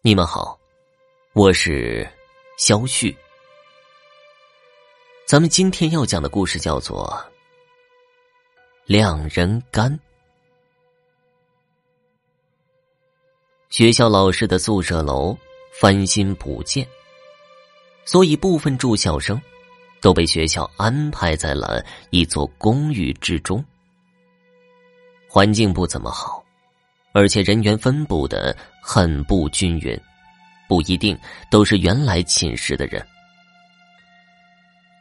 你们好，我是肖旭。咱们今天要讲的故事叫做《两人干》。学校老师的宿舍楼翻新补建，所以部分住校生都被学校安排在了一座公寓之中。环境不怎么好，而且人员分布的很不均匀，不一定都是原来寝室的人。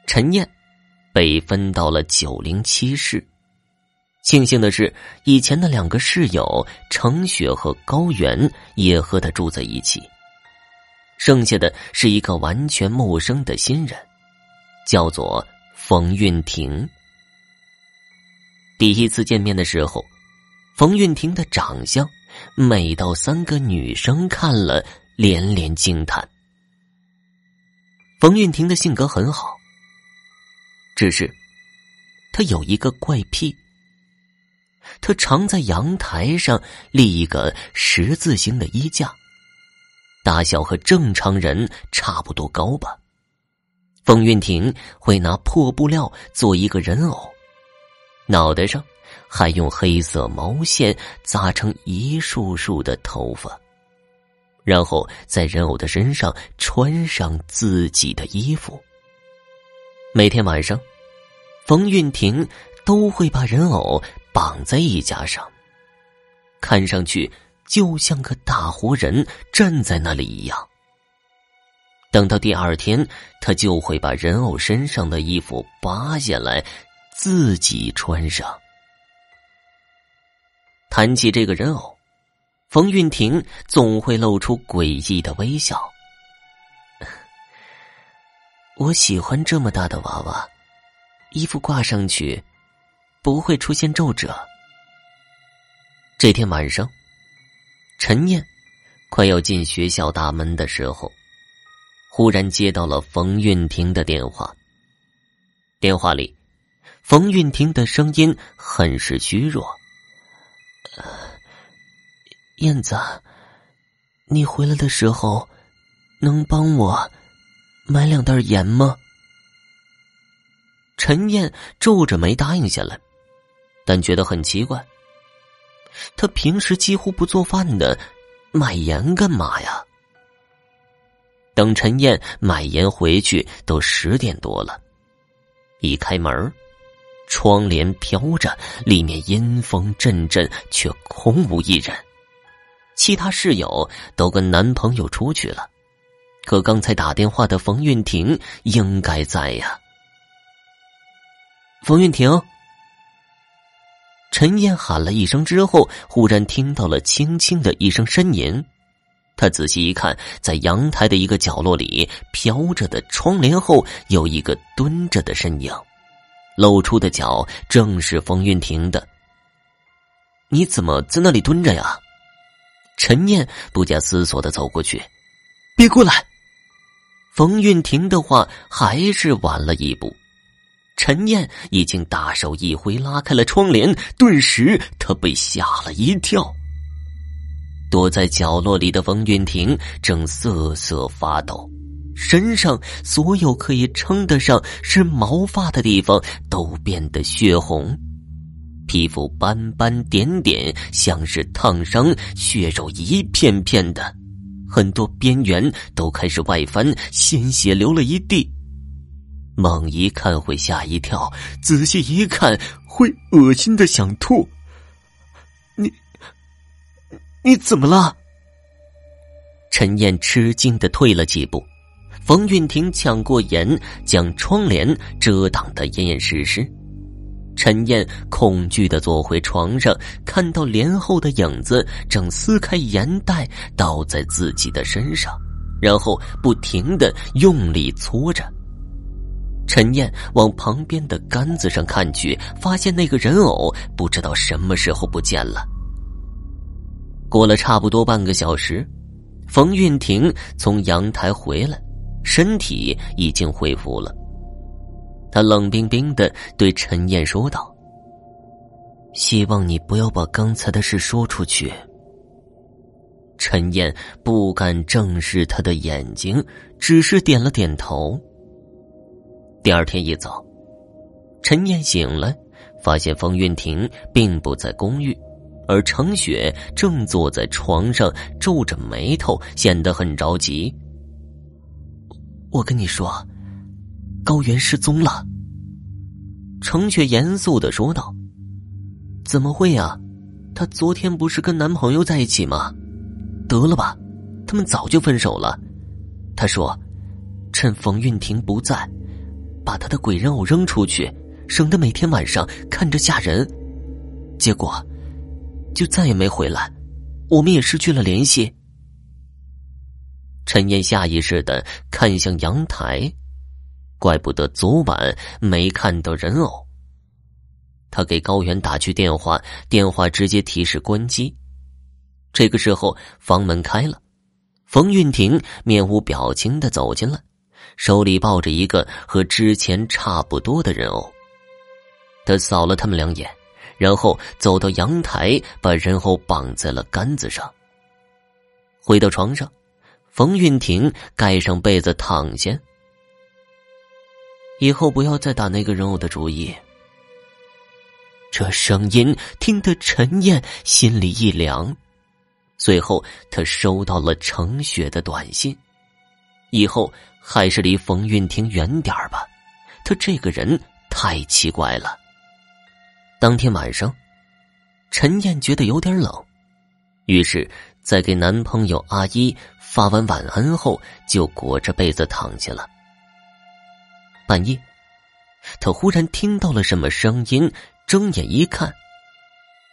陈燕被分到了九零七室，庆幸的是，以前的两个室友程雪和高原也和他住在一起。剩下的是一个完全陌生的新人，叫做冯运婷。第一次见面的时候。冯运婷的长相美到三个女生看了连连惊叹。冯运婷的性格很好，只是她有一个怪癖，她常在阳台上立一个十字形的衣架，大小和正常人差不多高吧。冯运婷会拿破布料做一个人偶，脑袋上。还用黑色毛线扎成一束束的头发，然后在人偶的身上穿上自己的衣服。每天晚上，冯运婷都会把人偶绑在衣架上，看上去就像个大活人站在那里一样。等到第二天，他就会把人偶身上的衣服扒下来，自己穿上。谈起这个人偶，冯运婷总会露出诡异的微笑。我喜欢这么大的娃娃，衣服挂上去不会出现皱褶。这天晚上，陈燕快要进学校大门的时候，忽然接到了冯运婷的电话。电话里，冯运婷的声音很是虚弱。燕子，你回来的时候，能帮我买两袋盐吗？陈燕皱着眉答应下来，但觉得很奇怪。他平时几乎不做饭的，买盐干嘛呀？等陈燕买盐回去，都十点多了。一开门。窗帘飘着，里面阴风阵阵，却空无一人。其他室友都跟男朋友出去了，可刚才打电话的冯运婷应该在呀。冯运婷，陈燕喊了一声之后，忽然听到了轻轻的一声呻吟。他仔细一看，在阳台的一个角落里，飘着的窗帘后有一个蹲着的身影。露出的脚正是冯运婷的。你怎么在那里蹲着呀？陈燕不假思索的走过去，别过来。冯运婷的话还是晚了一步。陈燕已经大手一挥，拉开了窗帘，顿时他被吓了一跳。躲在角落里的冯运婷正瑟瑟发抖。身上所有可以称得上是毛发的地方都变得血红，皮肤斑斑点点，像是烫伤，血肉一片片的，很多边缘都开始外翻，鲜血流了一地。猛一看会吓一跳，仔细一看会恶心的想吐。你，你怎么了？陈燕吃惊的退了几步。冯运婷抢过盐，将窗帘遮挡的严严实实。陈燕恐惧的坐回床上，看到帘后的影子正撕开盐袋倒在自己的身上，然后不停的用力搓着。陈燕往旁边的杆子上看去，发现那个人偶不知道什么时候不见了。过了差不多半个小时，冯运婷从阳台回来。身体已经恢复了，他冷冰冰的对陈燕说道：“希望你不要把刚才的事说出去。”陈燕不敢正视他的眼睛，只是点了点头。第二天一早，陈燕醒来，发现方运婷并不在公寓，而程雪正坐在床上皱着眉头，显得很着急。我跟你说，高原失踪了。程雪严肃的说道：“怎么会呀？她昨天不是跟男朋友在一起吗？”得了吧，他们早就分手了。他说：“趁冯运婷不在，把他的鬼人偶扔出去，省得每天晚上看着吓人。”结果，就再也没回来，我们也失去了联系。陈燕下意识的看向阳台，怪不得昨晚没看到人偶。他给高原打去电话，电话直接提示关机。这个时候，房门开了，冯运婷面无表情的走进来，手里抱着一个和之前差不多的人偶。他扫了他们两眼，然后走到阳台，把人偶绑在了杆子上。回到床上，冯运婷盖上被子躺下。以后不要再打那个人偶的主意。这声音听得陈燕心里一凉。随后，她收到了程雪的短信，以后还是离冯运婷远点吧。他这个人太奇怪了。当天晚上，陈燕觉得有点冷，于是，在给男朋友阿一发完晚安后，就裹着被子躺下了。半夜，他忽然听到了什么声音，睁眼一看，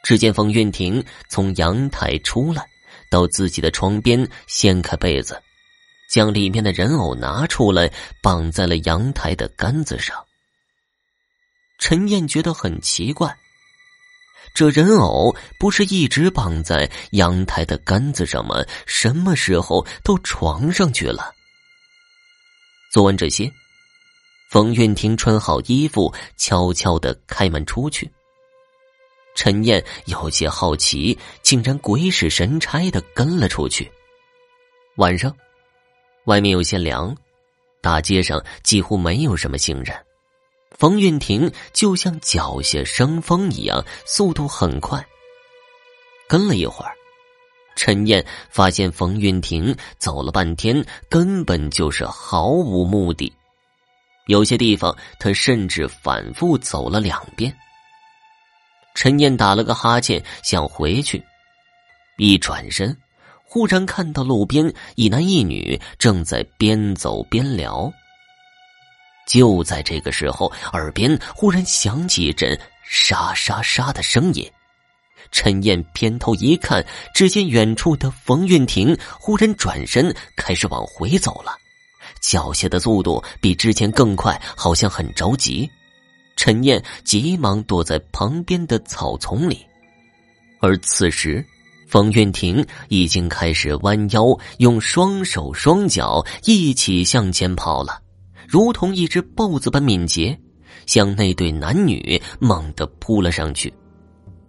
只见冯运婷从阳台出来。到自己的床边，掀开被子，将里面的人偶拿出来，绑在了阳台的杆子上。陈燕觉得很奇怪，这人偶不是一直绑在阳台的杆子上吗？什么时候到床上去了？做完这些，冯运婷穿好衣服，悄悄的开门出去。陈燕有些好奇，竟然鬼使神差的跟了出去。晚上，外面有些凉，大街上几乎没有什么行人。冯运婷就像脚下生风一样，速度很快。跟了一会儿，陈燕发现冯运婷走了半天，根本就是毫无目的。有些地方，他甚至反复走了两遍。陈燕打了个哈欠，想回去，一转身，忽然看到路边一男一女正在边走边聊。就在这个时候，耳边忽然响起一阵沙沙沙的声音。陈燕偏头一看，只见远处的冯运婷忽然转身开始往回走了，脚下的速度比之前更快，好像很着急。陈燕急忙躲在旁边的草丛里，而此时，冯运婷已经开始弯腰，用双手双脚一起向前跑了，如同一只豹子般敏捷，向那对男女猛地扑了上去。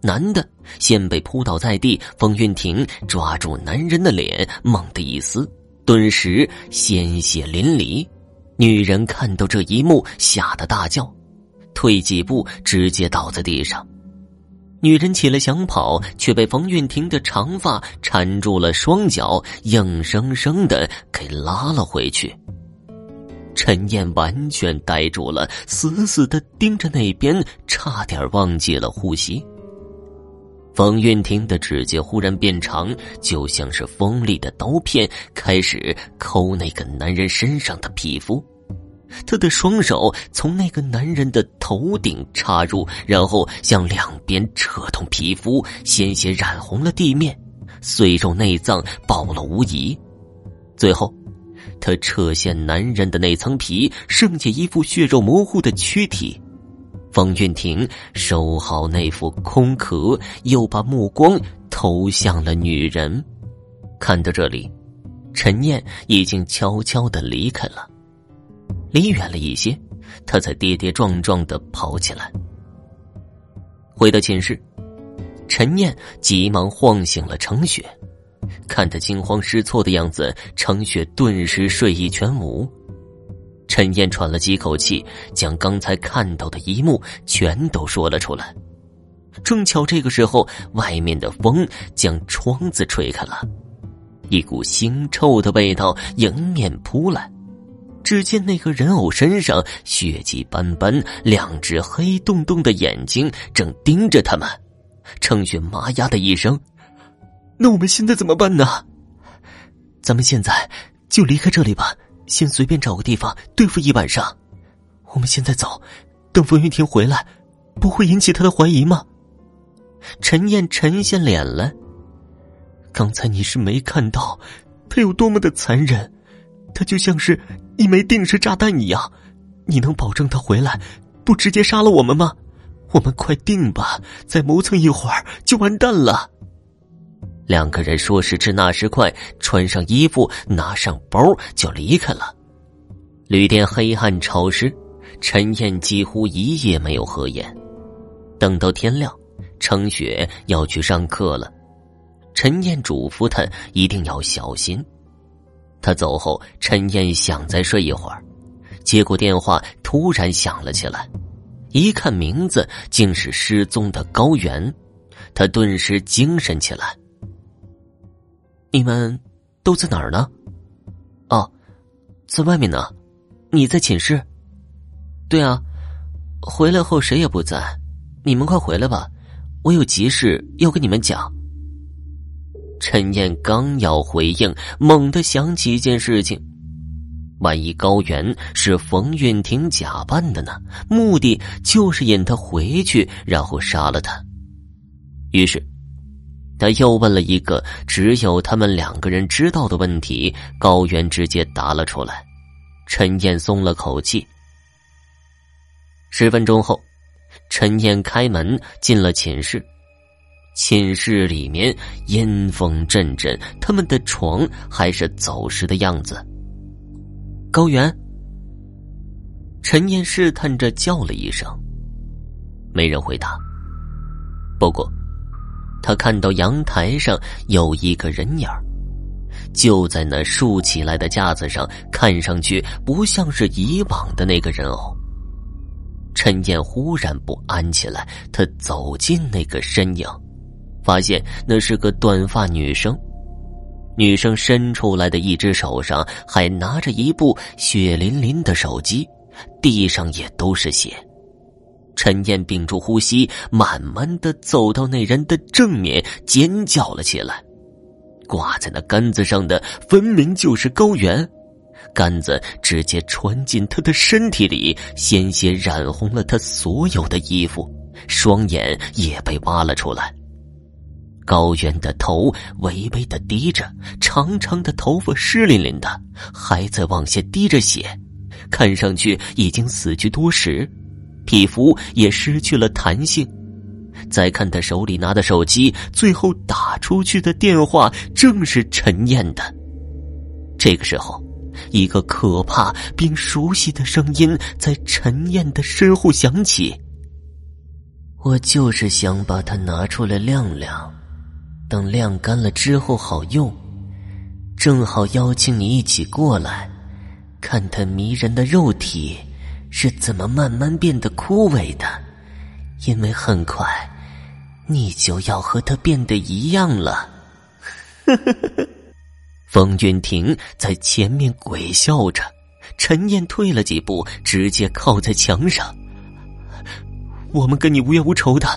男的先被扑倒在地，冯运婷抓住男人的脸，猛地一撕，顿时鲜血淋漓。女人看到这一幕，吓得大叫。退几步，直接倒在地上。女人起来想跑，却被冯运婷的长发缠住了双脚，硬生生的给拉了回去。陈燕完全呆住了，死死的盯着那边，差点忘记了呼吸。冯运婷的指甲忽然变长，就像是锋利的刀片，开始抠那个男人身上的皮肤。他的双手从那个男人的头顶插入，然后向两边扯动皮肤，鲜血染红了地面，碎肉内脏暴露无遗。最后，他扯下男人的那层皮，剩下一副血肉模糊的躯体。方运婷收好那副空壳，又把目光投向了女人。看到这里，陈念已经悄悄的离开了。离远了一些，他才跌跌撞撞的跑起来。回到寝室，陈念急忙晃醒了程雪，看他惊慌失措的样子，程雪顿时睡意全无。陈燕喘了几口气，将刚才看到的一幕全都说了出来。正巧这个时候，外面的风将窗子吹开了，一股腥臭的味道迎面扑来。只见那个人偶身上血迹斑斑，两只黑洞洞的眼睛正盯着他们。程雪妈呀的一声：“那我们现在怎么办呢？咱们现在就离开这里吧，先随便找个地方对付一晚上。我们现在走，等冯云婷回来，不会引起他的怀疑吗？”陈燕沉下脸来。刚才你是没看到，他有多么的残忍，他就像是。一枚定时炸弹一样，你能保证他回来不直接杀了我们吗？我们快定吧，再磨蹭一会儿就完蛋了。两个人说时迟那时快，穿上衣服，拿上包就离开了。旅店黑暗潮湿，陈燕几乎一夜没有合眼。等到天亮，程雪要去上课了，陈燕嘱咐他一定要小心。他走后，陈燕想再睡一会儿，结果电话突然响了起来。一看名字，竟是失踪的高原，他顿时精神起来。你们都在哪儿呢？哦，在外面呢。你在寝室？对啊，回来后谁也不在。你们快回来吧，我有急事要跟你们讲。陈燕刚要回应，猛地想起一件事情：万一高原是冯运婷假扮的呢？目的就是引他回去，然后杀了他。于是，他又问了一个只有他们两个人知道的问题。高原直接答了出来，陈燕松了口气。十分钟后，陈燕开门进了寝室。寝室里面阴风阵阵，他们的床还是走时的样子。高原，陈燕试探着叫了一声，没人回答。不过，他看到阳台上有一个人影就在那竖起来的架子上，看上去不像是以往的那个人偶。陈燕忽然不安起来，他走近那个身影。发现那是个短发女生，女生伸出来的一只手上还拿着一部血淋淋的手机，地上也都是血。陈燕屏住呼吸，慢慢的走到那人的正面，尖叫了起来。挂在那杆子上的分明就是高原，杆子直接穿进他的身体里，鲜血染红了他所有的衣服，双眼也被挖了出来。高原的头微微的低着，长长的头发湿淋淋的，还在往下滴着血，看上去已经死去多时，皮肤也失去了弹性。再看他手里拿的手机，最后打出去的电话正是陈燕的。这个时候，一个可怕并熟悉的声音在陈燕的身后响起：“我就是想把它拿出来晾晾。”等晾干了之后好用，正好邀请你一起过来，看他迷人的肉体是怎么慢慢变得枯萎的，因为很快你就要和他变得一样了。冯云婷在前面鬼笑着，陈燕退了几步，直接靠在墙上。我们跟你无冤无仇的，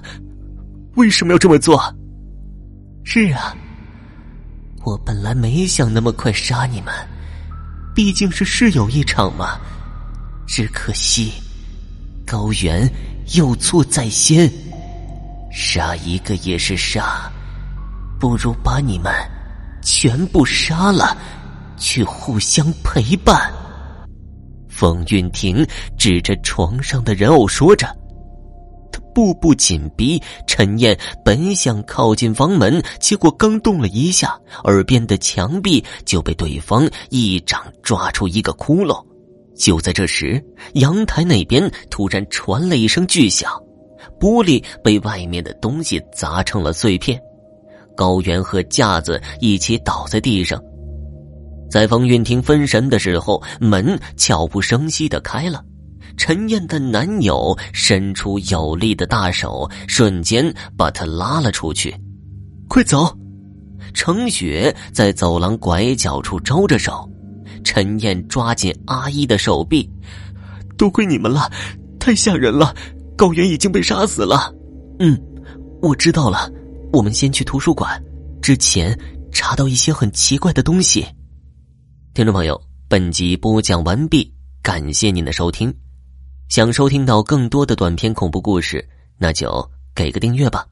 为什么要这么做？是啊，我本来没想那么快杀你们，毕竟是室友一场嘛。只可惜高原有错在先，杀一个也是杀，不如把你们全部杀了，去互相陪伴。冯运婷指着床上的人偶说着。步步紧逼，陈燕本想靠近房门，结果刚动了一下，耳边的墙壁就被对方一掌抓出一个窟窿。就在这时，阳台那边突然传了一声巨响，玻璃被外面的东西砸成了碎片。高原和架子一起倒在地上。在冯运婷分神的时候，门悄无声息的开了。陈燕的男友伸出有力的大手，瞬间把她拉了出去。快走！程雪在走廊拐角处招着手。陈燕抓紧阿姨的手臂，多亏你们了，太吓人了！高原已经被杀死了。嗯，我知道了。我们先去图书馆，之前查到一些很奇怪的东西。听众朋友，本集播讲完毕，感谢您的收听。想收听到更多的短篇恐怖故事，那就给个订阅吧。